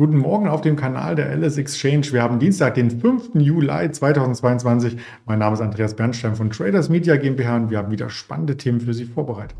Guten Morgen auf dem Kanal der LS Exchange. Wir haben Dienstag, den 5. Juli 2022. Mein Name ist Andreas Bernstein von Traders Media GmbH und wir haben wieder spannende Themen für Sie vorbereitet.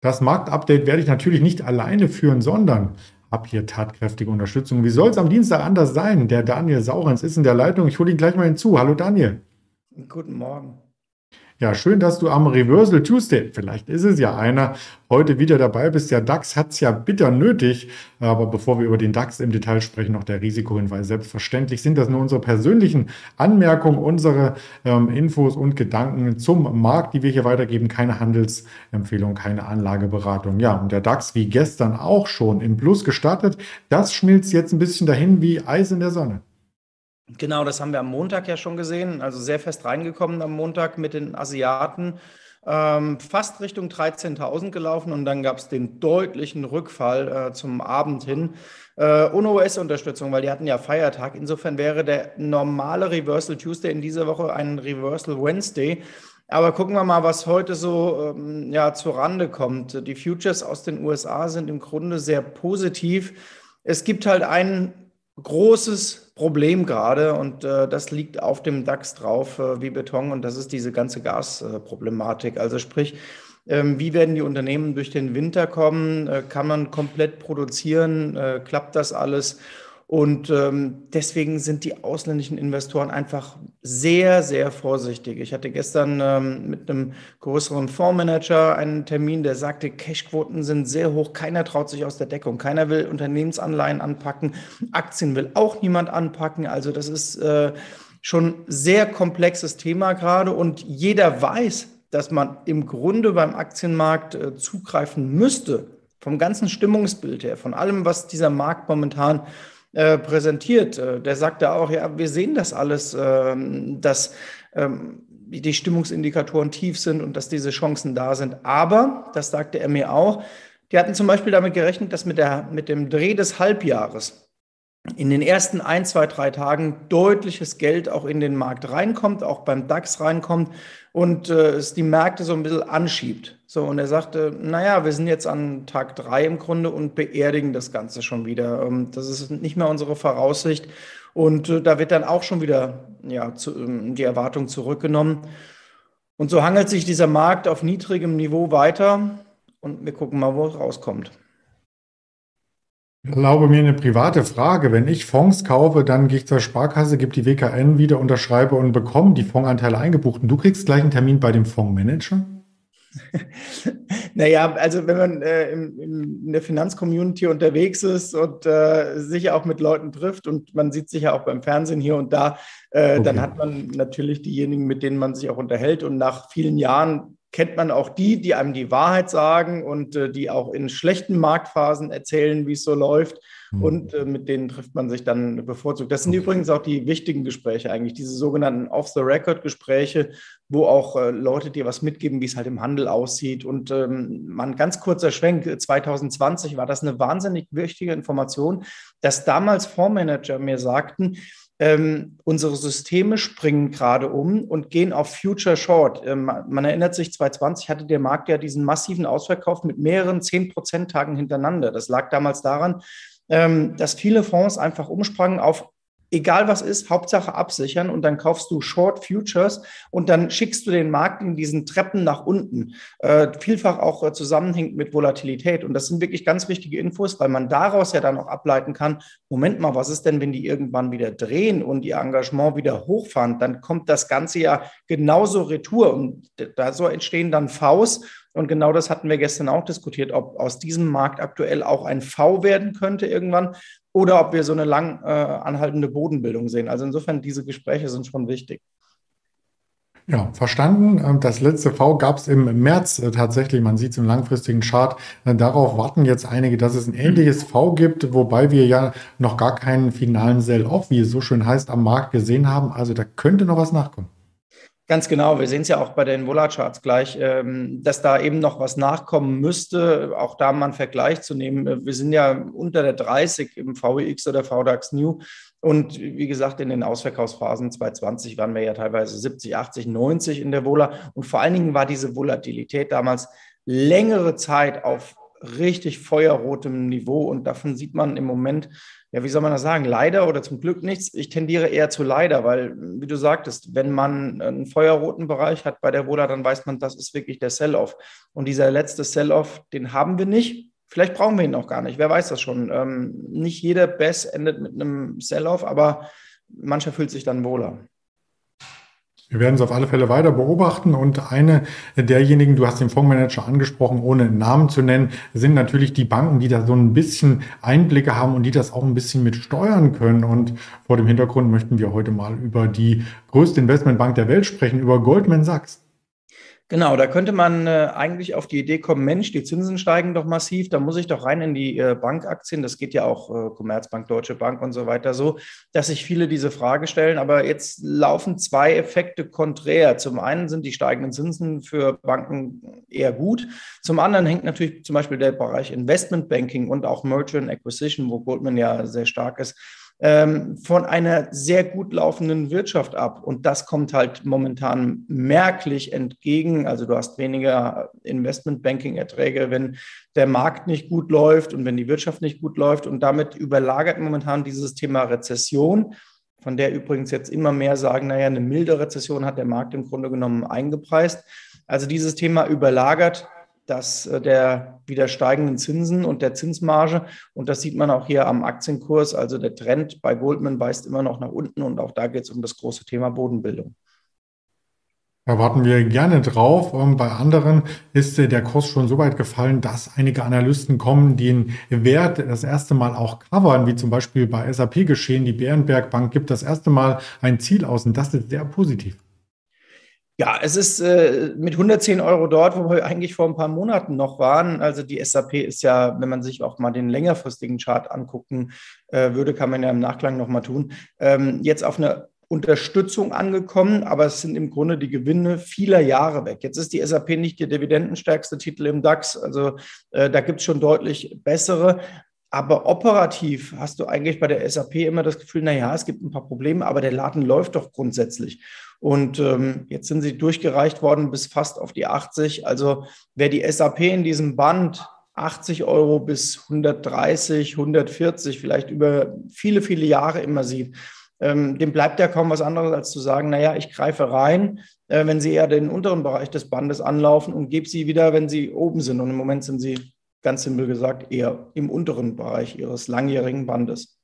Das Marktupdate werde ich natürlich nicht alleine führen, sondern habe hier tatkräftige Unterstützung. Wie soll es am Dienstag anders sein? Der Daniel Saurens ist in der Leitung. Ich hole ihn gleich mal hinzu. Hallo Daniel. Guten Morgen. Ja, schön, dass du am Reversal Tuesday, vielleicht ist es ja einer, heute wieder dabei bist. Der DAX hat es ja bitter nötig. Aber bevor wir über den DAX im Detail sprechen, noch der Risikohinweis. Selbstverständlich sind das nur unsere persönlichen Anmerkungen, unsere ähm, Infos und Gedanken zum Markt, die wir hier weitergeben. Keine Handelsempfehlung, keine Anlageberatung. Ja, und der DAX, wie gestern auch schon im Plus gestartet, das schmilzt jetzt ein bisschen dahin wie Eis in der Sonne. Genau, das haben wir am Montag ja schon gesehen. Also sehr fest reingekommen am Montag mit den Asiaten. Ähm, fast Richtung 13.000 gelaufen und dann gab es den deutlichen Rückfall äh, zum Abend hin. Äh, ohne US-Unterstützung, weil die hatten ja Feiertag. Insofern wäre der normale Reversal Tuesday in dieser Woche ein Reversal Wednesday. Aber gucken wir mal, was heute so ähm, ja, zur Rande kommt. Die Futures aus den USA sind im Grunde sehr positiv. Es gibt halt ein großes Problem gerade und äh, das liegt auf dem DAX drauf äh, wie Beton und das ist diese ganze Gasproblematik. also sprich, ähm, wie werden die Unternehmen durch den Winter kommen? Äh, kann man komplett produzieren? Äh, klappt das alles? Und ähm, deswegen sind die ausländischen Investoren einfach sehr, sehr vorsichtig. Ich hatte gestern ähm, mit einem größeren Fondsmanager einen Termin, der sagte, Cashquoten sind sehr hoch, keiner traut sich aus der Deckung, keiner will Unternehmensanleihen anpacken, Aktien will auch niemand anpacken. Also das ist äh, schon sehr komplexes Thema gerade und jeder weiß, dass man im Grunde beim Aktienmarkt äh, zugreifen müsste, vom ganzen Stimmungsbild her, von allem, was dieser Markt momentan äh, präsentiert. Äh, der sagte auch, ja, wir sehen das alles, ähm, dass ähm, die Stimmungsindikatoren tief sind und dass diese Chancen da sind. Aber, das sagte er mir auch, die hatten zum Beispiel damit gerechnet, dass mit, der, mit dem Dreh des Halbjahres in den ersten ein, zwei, drei Tagen deutliches Geld auch in den Markt reinkommt, auch beim DAX reinkommt und äh, es die Märkte so ein bisschen anschiebt. So, und er sagte, naja, wir sind jetzt an Tag drei im Grunde und beerdigen das Ganze schon wieder. Ähm, das ist nicht mehr unsere Voraussicht. Und äh, da wird dann auch schon wieder ja, zu, ähm, die Erwartung zurückgenommen. Und so hangelt sich dieser Markt auf niedrigem Niveau weiter und wir gucken mal, wo es rauskommt. Erlaube mir eine private Frage. Wenn ich Fonds kaufe, dann gehe ich zur Sparkasse, gebe die WKN wieder, unterschreibe und bekomme die Fondsanteile eingebucht. Und du kriegst gleich einen Termin bei dem Fondsmanager? naja, also wenn man äh, in, in, der Finanzcommunity unterwegs ist und äh, sich auch mit Leuten trifft und man sieht sich ja auch beim Fernsehen hier und da, äh, okay. dann hat man natürlich diejenigen, mit denen man sich auch unterhält. Und nach vielen Jahren kennt man auch die, die einem die Wahrheit sagen und äh, die auch in schlechten Marktphasen erzählen, wie es so läuft. Mhm. Und äh, mit denen trifft man sich dann bevorzugt. Das sind okay. übrigens auch die wichtigen Gespräche eigentlich, diese sogenannten Off-the-Record-Gespräche, wo auch äh, Leute dir was mitgeben, wie es halt im Handel aussieht. Und ähm, man ganz kurzer Schwenk, 2020 war das eine wahnsinnig wichtige Information, dass damals Fondsmanager mir sagten, ähm, unsere Systeme springen gerade um und gehen auf Future Short. Ähm, man erinnert sich, 2020 hatte der Markt ja diesen massiven Ausverkauf mit mehreren 10-Prozent-Tagen hintereinander. Das lag damals daran, ähm, dass viele Fonds einfach umsprangen auf egal was ist, Hauptsache absichern und dann kaufst du Short Futures und dann schickst du den Markt in diesen Treppen nach unten. Äh, vielfach auch äh, zusammenhängt mit Volatilität. Und das sind wirklich ganz wichtige Infos, weil man daraus ja dann auch ableiten kann, Moment mal, was ist denn, wenn die irgendwann wieder drehen und ihr Engagement wieder hochfahren? Dann kommt das Ganze ja genauso retour und da so entstehen dann Vs und genau das hatten wir gestern auch diskutiert, ob aus diesem Markt aktuell auch ein V werden könnte irgendwann oder ob wir so eine lang äh, anhaltende Bodenbildung sehen. Also insofern, diese Gespräche sind schon wichtig. Ja, verstanden. Ähm, das letzte V gab es im März äh, tatsächlich. Man sieht es im langfristigen Chart. Äh, darauf warten jetzt einige, dass es ein ähnliches V gibt, wobei wir ja noch gar keinen finalen Sell-Off, wie es so schön heißt, am Markt gesehen haben. Also da könnte noch was nachkommen. Ganz genau, wir sehen es ja auch bei den Vola-Charts gleich, ähm, dass da eben noch was nachkommen müsste, auch da mal einen Vergleich zu nehmen. Wir sind ja unter der 30 im VEX oder VDAX New. Und wie gesagt, in den Ausverkaufsphasen 2020 waren wir ja teilweise 70, 80, 90 in der Vola. Und vor allen Dingen war diese Volatilität damals längere Zeit auf richtig feuerrotem Niveau. Und davon sieht man im Moment, ja, wie soll man das sagen, leider oder zum Glück nichts. Ich tendiere eher zu leider, weil, wie du sagtest, wenn man einen feuerroten Bereich hat bei der Vola, dann weiß man, das ist wirklich der Sell-Off. Und dieser letzte Sell-Off, den haben wir nicht. Vielleicht brauchen wir ihn auch gar nicht. Wer weiß das schon. Ähm, nicht jeder Bess endet mit einem Sell-Off, aber mancher fühlt sich dann wohler. Wir werden es auf alle Fälle weiter beobachten und eine derjenigen, du hast den Fondsmanager angesprochen, ohne Namen zu nennen, sind natürlich die Banken, die da so ein bisschen Einblicke haben und die das auch ein bisschen mit steuern können. Und vor dem Hintergrund möchten wir heute mal über die größte Investmentbank der Welt sprechen, über Goldman Sachs. Genau, da könnte man äh, eigentlich auf die Idee kommen, Mensch, die Zinsen steigen doch massiv, da muss ich doch rein in die äh, Bankaktien. Das geht ja auch äh, Commerzbank, Deutsche Bank und so weiter so, dass sich viele diese Frage stellen. Aber jetzt laufen zwei Effekte konträr. Zum einen sind die steigenden Zinsen für Banken eher gut. Zum anderen hängt natürlich zum Beispiel der Bereich Investmentbanking und auch Merger and Acquisition, wo Goldman ja sehr stark ist, ähm, von einer sehr gut laufenden Wirtschaft ab. Und das kommt halt momentan merklich entgegen. Also du hast weniger Investmentbanking-Erträge, wenn der Markt nicht gut läuft und wenn die Wirtschaft nicht gut läuft. Und damit überlagert momentan dieses Thema Rezession von der übrigens jetzt immer mehr sagen, naja, eine milde Rezession hat der Markt im Grunde genommen eingepreist. Also dieses Thema überlagert dass äh, der wieder steigenden Zinsen und der Zinsmarge. Und das sieht man auch hier am Aktienkurs. Also der Trend bei Goldman weist immer noch nach unten und auch da geht es um das große Thema Bodenbildung. Da warten wir gerne drauf. Ähm, bei anderen ist der Kurs schon so weit gefallen, dass einige Analysten kommen, den Wert das erste Mal auch covern, wie zum Beispiel bei SAP geschehen. Die Bärenberg Bank gibt das erste Mal ein Ziel aus und das ist sehr positiv. Ja, es ist äh, mit 110 Euro dort, wo wir eigentlich vor ein paar Monaten noch waren. Also die SAP ist ja, wenn man sich auch mal den längerfristigen Chart angucken äh, würde, kann man ja im Nachklang noch mal tun, ähm, jetzt auf eine Unterstützung angekommen, aber es sind im Grunde die Gewinne vieler Jahre weg. Jetzt ist die SAP nicht der dividendenstärkste Titel im DAX, also äh, da gibt es schon deutlich bessere. Aber operativ hast du eigentlich bei der SAP immer das Gefühl, naja, es gibt ein paar Probleme, aber der Laden läuft doch grundsätzlich. Und ähm, jetzt sind sie durchgereicht worden bis fast auf die 80. Also wer die SAP in diesem Band 80 Euro bis 130, 140, vielleicht über viele, viele Jahre immer sieht, ähm, dem bleibt ja kaum was anderes, als zu sagen, naja, ich greife rein, äh, wenn sie eher den unteren Bereich des Bandes anlaufen und gebe sie wieder, wenn sie oben sind. Und im Moment sind sie ganz simpel gesagt eher im unteren Bereich ihres langjährigen Bandes.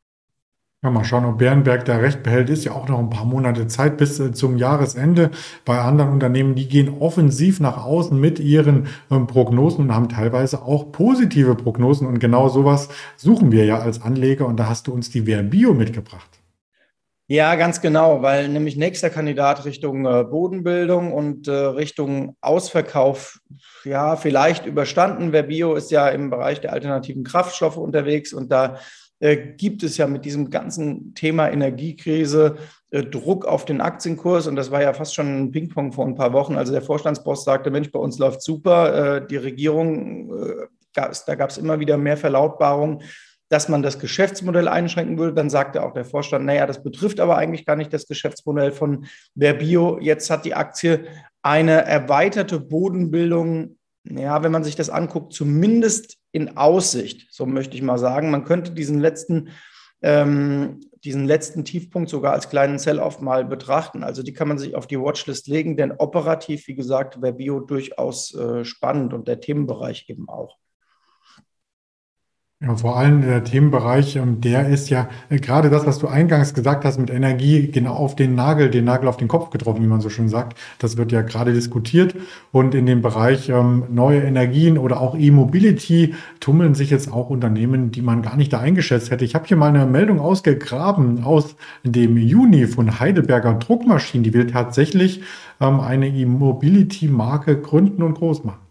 Ja, mal schauen, ob Bärenberg da recht behält. Ist ja auch noch ein paar Monate Zeit bis äh, zum Jahresende. Bei anderen Unternehmen, die gehen offensiv nach außen mit ihren ähm, Prognosen und haben teilweise auch positive Prognosen. Und genau sowas suchen wir ja als Anleger. Und da hast du uns die Verbio mitgebracht. Ja, ganz genau, weil nämlich nächster Kandidat Richtung äh, Bodenbildung und äh, Richtung Ausverkauf, ja, vielleicht überstanden. Verbio ist ja im Bereich der alternativen Kraftstoffe unterwegs und da äh, gibt es ja mit diesem ganzen Thema Energiekrise äh, Druck auf den Aktienkurs und das war ja fast schon ein Ping-Pong vor ein paar Wochen. Also der Vorstandsboss sagte, Mensch, bei uns läuft super, äh, die Regierung, da gab es immer wieder mehr Verlautbarungen dass man das Geschäftsmodell einschränken würde. Dann sagte auch der Vorstand, naja, das betrifft aber eigentlich gar nicht das Geschäftsmodell von Verbio. Jetzt hat die Aktie eine erweiterte Bodenbildung, ja, wenn man sich das anguckt, zumindest in Aussicht, so möchte ich mal sagen. Man könnte diesen letzten, ähm, diesen letzten Tiefpunkt sogar als kleinen Sell-off mal betrachten. Also die kann man sich auf die Watchlist legen, denn operativ, wie gesagt, wäre Bio durchaus äh, spannend und der Themenbereich eben auch. Ja, vor allem der Themenbereich, ähm, der ist ja äh, gerade das, was du eingangs gesagt hast mit Energie, genau auf den Nagel, den Nagel auf den Kopf getroffen, wie man so schön sagt. Das wird ja gerade diskutiert. Und in dem Bereich ähm, neue Energien oder auch E-Mobility tummeln sich jetzt auch Unternehmen, die man gar nicht da eingeschätzt hätte. Ich habe hier mal eine Meldung ausgegraben aus dem Juni von Heidelberger Druckmaschinen. Die will tatsächlich ähm, eine E-Mobility-Marke gründen und groß machen.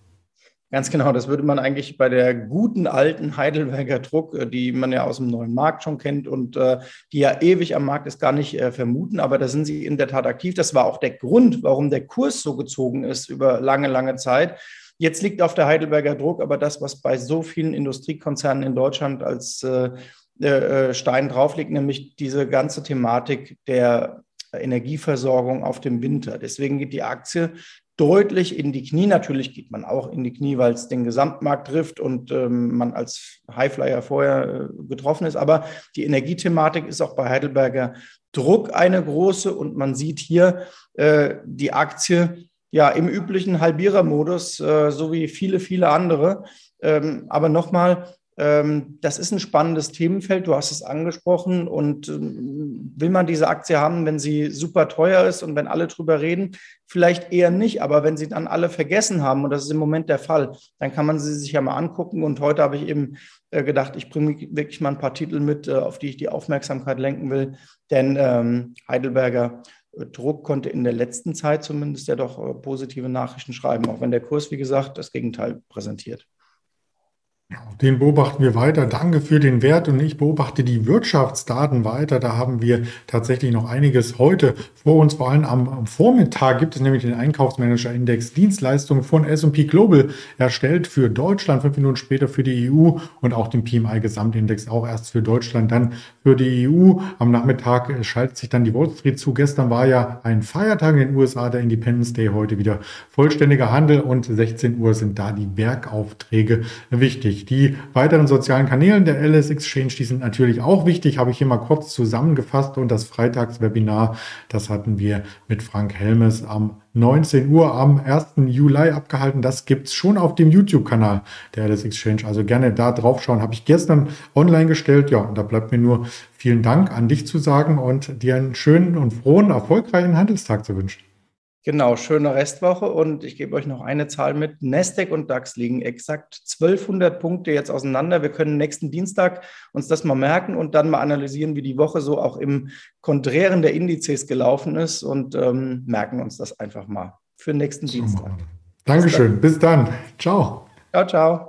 Ganz genau, das würde man eigentlich bei der guten alten Heidelberger Druck, äh, die man ja aus dem neuen Markt schon kennt und äh, die ja ewig am Markt ist, gar nicht äh, vermuten. Aber da sind sie in der Tat aktiv. Das war auch der Grund, warum der Kurs so gezogen ist über lange, lange Zeit. Jetzt liegt auf der Heidelberger Druck aber das, was bei so vielen Industriekonzernen in Deutschland als äh, äh, Stein drauf liegt, nämlich diese ganze Thematik der Energieversorgung auf dem Winter. Deswegen geht die Aktie deutlich in die Knie. Natürlich geht man auch in die Knie, weil es den Gesamtmarkt trifft und ähm, man als Highflyer vorher äh, getroffen ist. Aber die Energiethematik ist auch bei Heidelberger Druck eine große und man sieht hier äh, die Aktie ja im üblichen Halbierermodus, äh, so wie viele, viele andere. Ähm, aber nochmal, das ist ein spannendes Themenfeld, du hast es angesprochen. Und ähm, will man diese Aktie haben, wenn sie super teuer ist und wenn alle drüber reden? Vielleicht eher nicht, aber wenn sie dann alle vergessen haben, und das ist im Moment der Fall, dann kann man sie sich ja mal angucken. Und heute habe ich eben äh, gedacht, ich bringe wirklich mal ein paar Titel mit, äh, auf die ich die Aufmerksamkeit lenken will. Denn ähm, Heidelberger äh, Druck konnte in der letzten Zeit zumindest ja doch positive Nachrichten schreiben, auch wenn der Kurs, wie gesagt, das Gegenteil präsentiert. Den beobachten wir weiter. Danke für den Wert und ich beobachte die Wirtschaftsdaten weiter. Da haben wir tatsächlich noch einiges heute vor uns. Vor allem am Vormittag gibt es nämlich den Einkaufsmanager-Index Dienstleistungen von S&P Global erstellt für Deutschland, fünf Minuten später für die EU und auch den PMI-Gesamtindex auch erst für Deutschland, dann für die EU. Am Nachmittag schaltet sich dann die Wall Street zu. Gestern war ja ein Feiertag in den USA, der Independence Day, heute wieder vollständiger Handel und 16 Uhr sind da die Werkaufträge wichtig wichtig. Die weiteren sozialen Kanäle der LS Exchange, die sind natürlich auch wichtig, habe ich hier mal kurz zusammengefasst und das Freitagswebinar, das hatten wir mit Frank Helmes am 19 Uhr am 1. Juli abgehalten. Das gibt es schon auf dem YouTube-Kanal der LS Exchange. Also gerne da drauf schauen. Habe ich gestern online gestellt. Ja, und da bleibt mir nur vielen Dank an dich zu sagen und dir einen schönen und frohen, erfolgreichen Handelstag zu wünschen. Genau, schöne Restwoche und ich gebe euch noch eine Zahl mit. Nasdaq und DAX liegen exakt 1200 Punkte jetzt auseinander. Wir können nächsten Dienstag uns das mal merken und dann mal analysieren, wie die Woche so auch im Konträren der Indizes gelaufen ist und ähm, merken uns das einfach mal für nächsten Dienstag. Dankeschön. Bis dann. Ciao. Ciao, ciao.